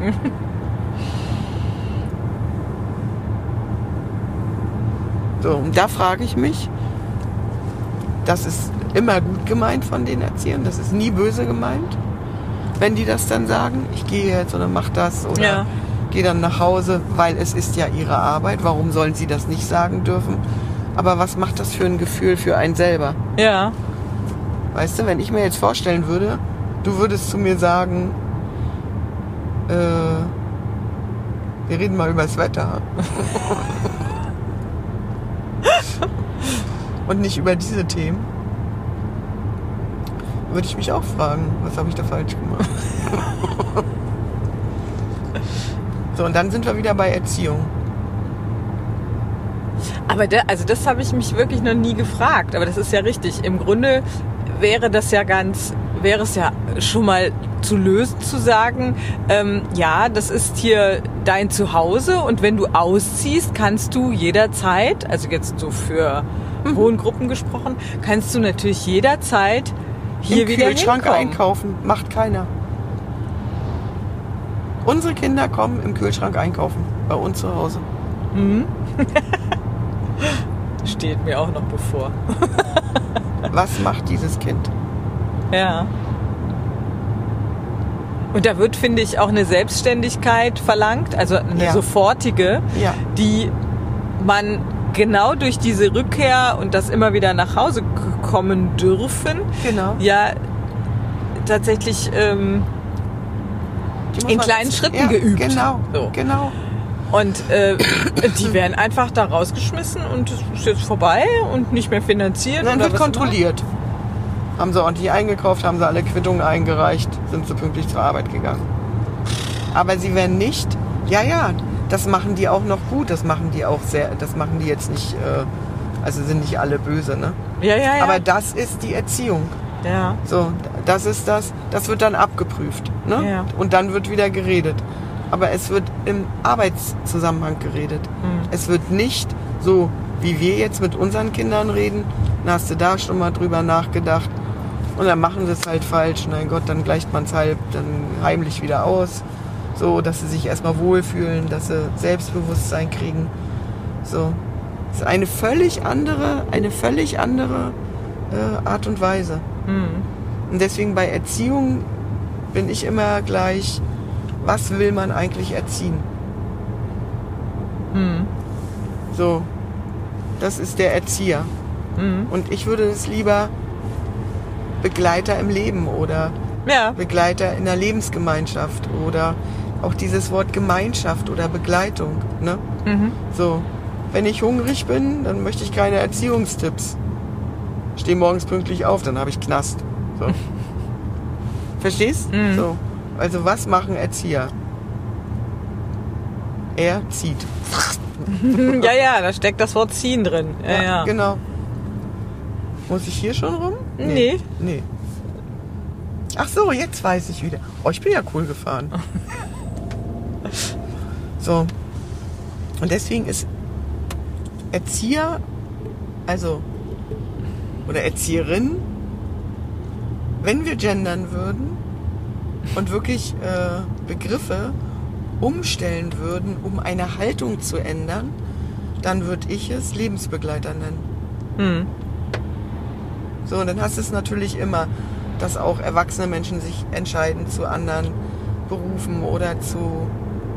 so, und da frage ich mich, das ist immer gut gemeint von den Erziehern, das ist nie böse gemeint, wenn die das dann sagen, ich gehe jetzt oder mach das oder Ja. gehe dann nach Hause, weil es ist ja ihre Arbeit, warum sollen sie das nicht sagen dürfen? Aber was macht das für ein Gefühl für einen selber? Ja. Weißt du, wenn ich mir jetzt vorstellen würde, du würdest zu mir sagen, äh, wir reden mal über das Wetter. Und nicht über diese Themen. Würde ich mich auch fragen, was habe ich da falsch gemacht? so, und dann sind wir wieder bei Erziehung. Aber da, also das habe ich mich wirklich noch nie gefragt. Aber das ist ja richtig. Im Grunde wäre das ja ganz, wäre es ja schon mal zu lösen zu sagen, ähm, ja, das ist hier dein Zuhause und wenn du ausziehst, kannst du jederzeit, also jetzt so für Mhm. Wohngruppen gesprochen, kannst du natürlich jederzeit hier Im wieder Kühlschrank hinkommen. einkaufen. Macht keiner. Unsere Kinder kommen im Kühlschrank einkaufen. Bei uns zu Hause. Steht mir auch noch bevor. Was macht dieses Kind? Ja. Und da wird, finde ich, auch eine Selbstständigkeit verlangt, also eine Ja. sofortige, Ja. die man genau durch diese Rückkehr und das immer wieder nach Hause kommen dürfen, Genau. ja tatsächlich ähm, in kleinen Schritten ja, geübt. Genau. So. Genau. und äh, die werden einfach da rausgeschmissen und es ist jetzt vorbei und nicht mehr finanziert. Und dann wird kontrolliert. Haben sie ordentlich eingekauft, haben sie alle Quittungen eingereicht, sind sie pünktlich zur Arbeit gegangen. Aber sie werden nicht, ja, ja, das machen die auch noch gut, das machen die auch sehr, das machen die jetzt nicht, äh, also sind nicht alle böse, ne? Ja, ja, ja. Aber das ist die Erziehung. ja. So, das ist das, das wird dann abgeprüft. Ne? Ja. Und dann wird wieder geredet. Aber es wird im Arbeitszusammenhang geredet. Hm. Es wird nicht so, wie wir jetzt mit unseren Kindern reden. Dann hast du da schon mal drüber nachgedacht. Und dann machen sie es halt falsch. Mein Gott, dann gleicht man es halb dann heimlich wieder aus. So, dass sie sich erstmal wohlfühlen, dass sie Selbstbewusstsein kriegen. So. Das ist eine völlig andere, eine völlig andere äh, Art und Weise. Hm. Und deswegen bei Erziehung bin ich immer gleich, was will man eigentlich erziehen? Hm. So, das ist der Erzieher. Hm. Und ich würde es lieber Begleiter im Leben oder Ja. Begleiter in der Lebensgemeinschaft oder auch dieses Wort Gemeinschaft oder Begleitung. Ne? Mhm. So, wenn ich hungrig bin, dann möchte ich keine Erziehungstipps. Steh morgens pünktlich auf, dann habe ich Knast. So. Verstehst? Mhm. So. Also was machen Erzieher? Er zieht. ja, ja, da steckt das Wort ziehen drin. Ja, ja. Genau. Muss ich hier schon rum? Nee. Nee. Ach so, jetzt weiß ich wieder. Oh, ich bin ja cool gefahren. so. Und deswegen ist Erzieher, also, oder Erzieherin, wenn wir gendern würden und wirklich äh, Begriffe umstellen würden, um eine Haltung zu ändern, dann würde ich es Lebensbegleiter nennen. Hm. So, und dann hast du es natürlich immer, dass auch erwachsene Menschen sich entscheiden zu anderen Berufen oder zu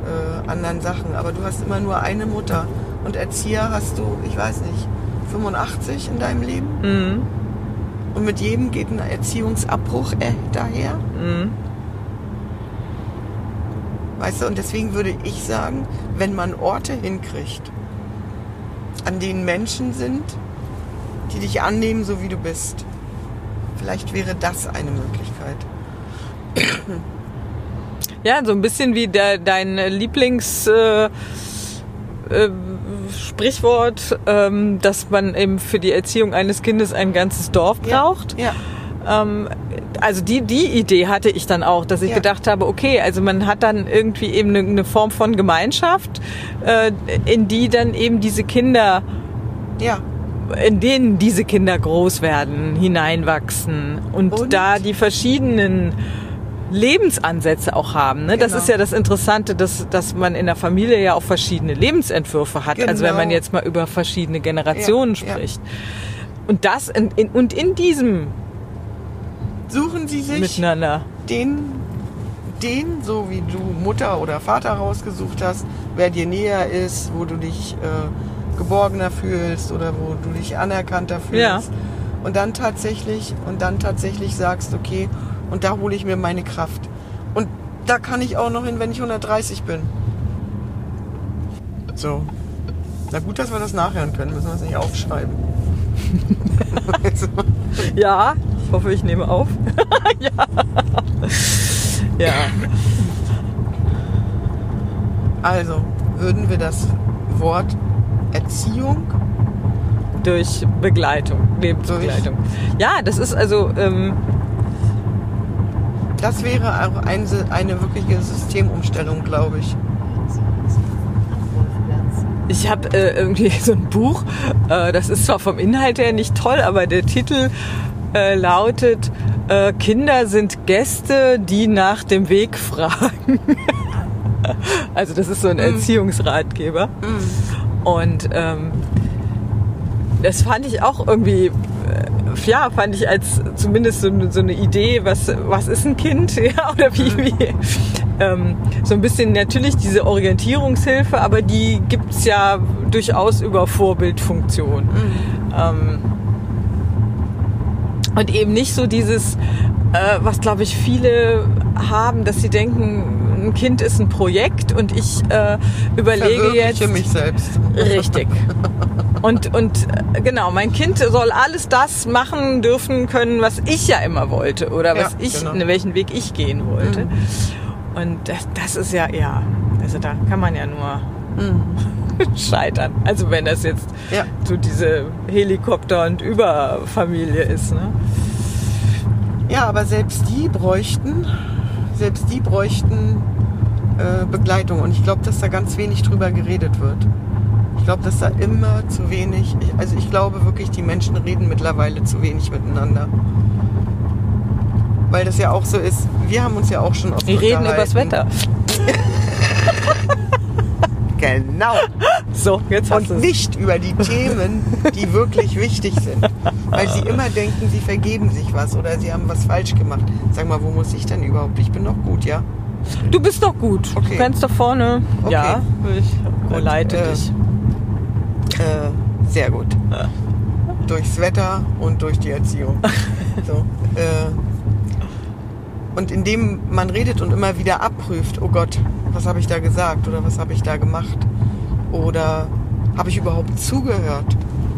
äh, anderen Sachen. Aber du hast immer nur eine Mutter. Und Erzieher hast du, ich weiß nicht, 85 in deinem Leben. Hm. Und mit jedem geht ein Erziehungsabbruch äh, daher. Hm. Weißt du, und deswegen würde ich sagen, wenn man Orte hinkriegt, an denen Menschen sind, die dich annehmen, so wie du bist, vielleicht wäre das eine Möglichkeit. Ja, so ein bisschen wie der, dein Lieblings äh, äh, Sprichwort, ähm, dass man eben für die Erziehung eines Kindes ein ganzes Dorf braucht. Ja, Ähm, also die, die Idee hatte ich dann auch, dass ich Ja. gedacht habe, okay, also man hat dann irgendwie eben eine, eine Form von Gemeinschaft, äh, in die dann eben diese Kinder, ja, in denen diese Kinder groß werden, hineinwachsen und, Und? da die verschiedenen Lebensansätze auch haben. Ne? Das Genau. ist ja das Interessante, dass, dass man in der Familie ja auch verschiedene Lebensentwürfe hat. Also wenn man Genau. jetzt mal über verschiedene Generationen Ja, ja. spricht. Und das in, in, und in diesem suchen sie sich miteinander. den, den, so wie du Mutter oder Vater rausgesucht hast, wer dir näher ist, wo du dich äh, geborgener fühlst oder wo du dich anerkannter fühlst. Ja. Und dann tatsächlich, und dann tatsächlich sagst, okay, und da hole ich mir meine Kraft. Und da kann ich auch noch hin, wenn ich 130 bin. So. Na gut, dass wir das nachhören können, müssen wir es nicht aufschreiben. Also, Ja, Ich hoffe, ich nehme auf. ja. ja. Also, würden wir das Wort Erziehung Durch Begleitung, Lebensbegleitung. Ja, das ist also, ähm, Das wäre auch ein, eine wirkliche Systemumstellung, glaube ich. ich habe äh, irgendwie so ein Buch, äh, das ist zwar vom Inhalt her nicht toll, aber der Titel äh, lautet äh, Kinder sind Gäste, die nach dem Weg fragen. also das ist so ein Erziehungsratgeber. Und ähm, das fand ich auch irgendwie, ja, fand ich als zumindest so, eine- so eine Idee, was, was ist ein Kind, ja, oder wie, wie ähm, so ein bisschen natürlich diese Orientierungshilfe, aber die gibt's ja durchaus über Vorbildfunktion. Ähm, und eben nicht so dieses, äh, was glaube ich viele haben, dass sie denken, ein Kind ist ein Projekt und ich äh, überlege jetzt. Mich selbst. Richtig. Und, und äh, genau, mein Kind soll alles das machen dürfen können, was ich ja immer wollte oder was Ja, ich, genau. in welchen Weg ich gehen wollte. Und das, das ist ja, ja, also da kann man ja nur scheitern. Also wenn das jetzt Ja. so diese Helikopter- und Überfamilie ist. Ne? Ja, aber selbst die bräuchten, selbst die bräuchten äh, Begleitung. Und ich glaube, dass da ganz wenig drüber geredet wird. Ich glaube, dass da immer zu wenig, also ich glaube wirklich, die Menschen reden mittlerweile zu wenig miteinander. Weil das ja auch so ist, wir haben uns ja auch schon oft Die reden übers. Wetter. Genau. So, jetzt hast Und du es. nicht über die Themen, die wirklich wichtig sind. Weil sie immer denken, sie vergeben sich was oder sie haben was falsch gemacht. Sag mal, wo muss ich denn überhaupt? Ich bin doch gut, ja? Du bist doch gut. Okay. Du kannst da vorne. Okay. Ja, ich leite äh, dich. Äh, sehr gut. Durchs Wetter und durch die Erziehung. So, äh, und indem man redet und immer wieder abprüft, oh Gott, was habe ich da gesagt oder was habe ich da gemacht? Oder habe ich überhaupt zugehört,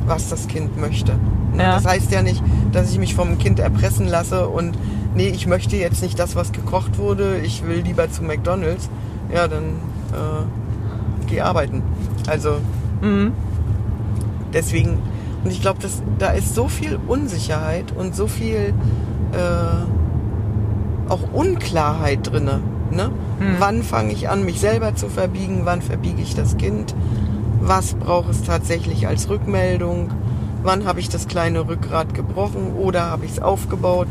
was das Kind möchte? Ne, Ja. Das heißt ja nicht, dass ich mich vom Kind erpressen lasse und nee, ich möchte jetzt nicht das, was gekocht wurde, ich will lieber zu McDonalds. Ja, dann äh, geh arbeiten. Also Mhm. Deswegen, und ich glaube, da ist so viel Unsicherheit und so viel äh, auch Unklarheit drinne. Ne? Wann fange ich an, mich selber zu verbiegen? Wann verbiege ich das Kind? Was braucht es tatsächlich als Rückmeldung? Wann habe ich das kleine Rückgrat gebrochen oder habe ich es aufgebaut?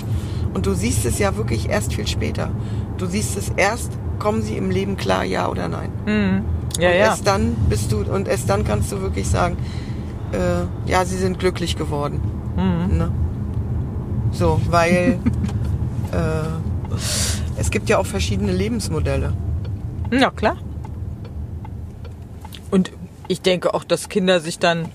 Und du siehst es ja wirklich erst viel später. Du siehst es erst, kommen sie im Leben klar, ja oder nein? Mhm. Ja, und ja. erst dann bist du und erst dann kannst du wirklich sagen, äh, ja, sie sind glücklich geworden. Mhm. Ne? So, weil äh, es gibt ja auch verschiedene Lebensmodelle. Ja, klar. Und ich denke auch, dass Kinder sich dann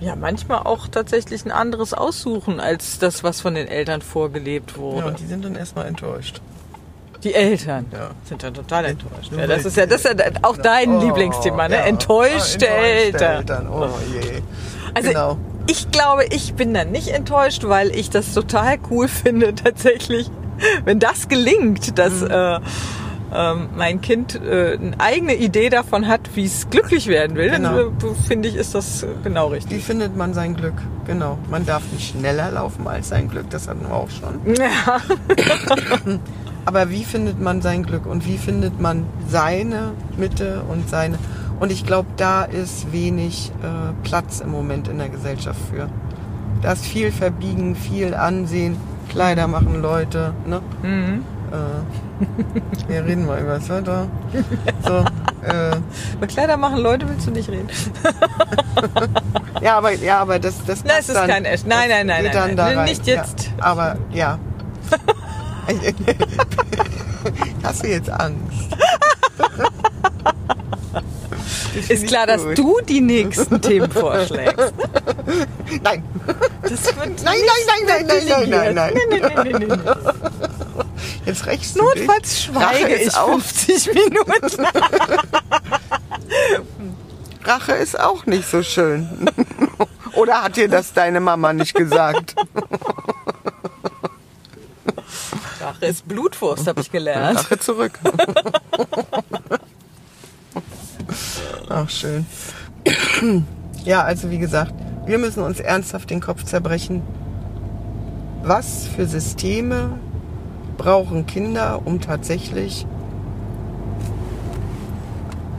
ja manchmal auch tatsächlich ein anderes aussuchen als das, was von den Eltern vorgelebt Ja, wurde. und die sind dann erstmal enttäuscht. Die Eltern Ja. sind dann total enttäuscht. Ja, das ist ja, das ist ja auch dein Oh, Lieblingsthema, ne? ja. Enttäuschte Ah, Eltern. Eltern. Oh je. Also genau. ich glaube, ich bin dann nicht enttäuscht, weil ich das total cool finde, tatsächlich, wenn das gelingt, dass Mhm. äh, ähm, mein Kind äh, eine eigene Idee davon hat, wie es glücklich werden will, Genau. dann äh, finde ich, ist das genau Wie richtig. findet man sein Glück? Genau. Man darf nicht schneller laufen als sein Glück, das hatten wir auch schon. Ja. Aber wie findet man sein Glück und wie findet man seine Mitte und seine. Und ich glaube, da ist wenig äh, Platz im Moment in der Gesellschaft für. Da ist viel Verbiegen, viel Ansehen, Kleider machen Leute. Ne? Mhm. Äh, wir reden mal über das Wetter. So, äh, Über Kleider machen Leute willst du nicht reden. ja, aber, ja, aber das, das es ist kein Esch. Nein, das nein, nein, nein, dann nein. Da Nein, nicht jetzt. Ja, aber ja. Hast du jetzt Angst? Ist klar, dass du die nächsten Themen vorschlägst. Nein. Das wird Nein, nein, nein, nein, nein, nein, nein, nein. Nein, nein, nein. Jetzt rächst du Notfalls dich. schweige ich auch, 50 Minuten. Rache ist auch nicht so schön. Oder hat dir das deine Mama nicht gesagt? Rache ist Blutwurst, habe ich gelernt. Rache zurück. Ach, schön. Ja, also wie gesagt, wir müssen uns ernsthaft den Kopf zerbrechen. Was für Systeme brauchen Kinder, um tatsächlich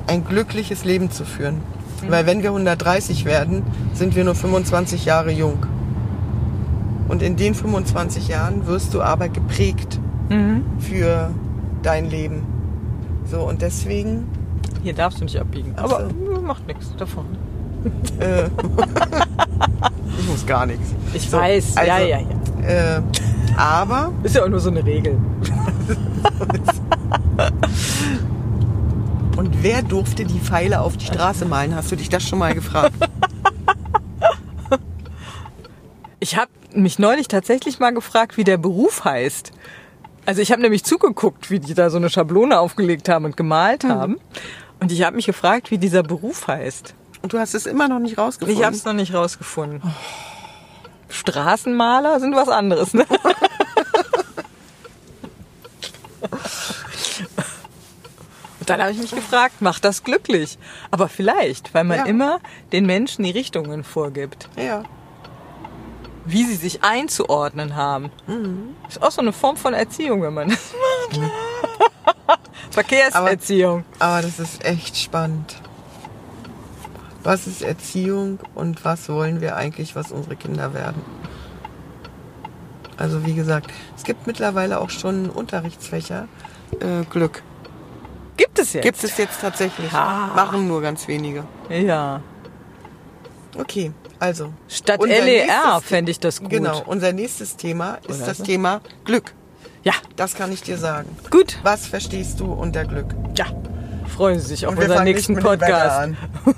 ein glückliches Leben zu führen? Weil wenn wir 130 werden, sind wir nur 25 Jahre jung. Und in den 25 Jahren wirst du aber geprägt Mhm. für dein Leben. So, und deswegen Hier darfst du nicht abbiegen. Ach Aber macht nichts davon. Äh, ich muss gar nichts. Ich So, weiß, ja, also, ja, ja. Äh, aber Ist ja auch nur so eine Regel. und wer durfte die Pfeile auf die Straße malen? Hast du dich das schon mal gefragt? Ich habe mich neulich tatsächlich mal gefragt, wie der Beruf heißt. Also ich habe nämlich zugeguckt, wie die da so eine Schablone aufgelegt haben und gemalt haben. Und ich habe mich gefragt, wie dieser Beruf heißt. Und du hast es immer noch nicht rausgefunden. Ich habe es noch nicht rausgefunden. Straßenmaler sind was anderes, ne? Und dann habe ich mich gefragt, macht das glücklich? Aber vielleicht, weil man Ja. immer den Menschen die Richtungen vorgibt, ja. Wie sie sich einzuordnen haben. Ist auch so eine Form von Erziehung, wenn man das macht. Verkehrserziehung. Aber das ist echt spannend. Was ist Erziehung und was wollen wir eigentlich, was unsere Kinder werden? Also wie gesagt, es gibt mittlerweile auch schon Unterrichtsfächer. Äh, Glück. Gibt es jetzt? Gibt es jetzt tatsächlich. Ah. Machen nur ganz wenige. Ja. Okay, also. Statt LER nächstes- fände ich das gut. Genau, unser nächstes Thema ist Oder das so. Thema Glück. Ja, Das kann ich dir sagen. gut. Was verstehst du unter Glück? Ja. Freuen Sie sich auf unseren nächsten Podcast. an.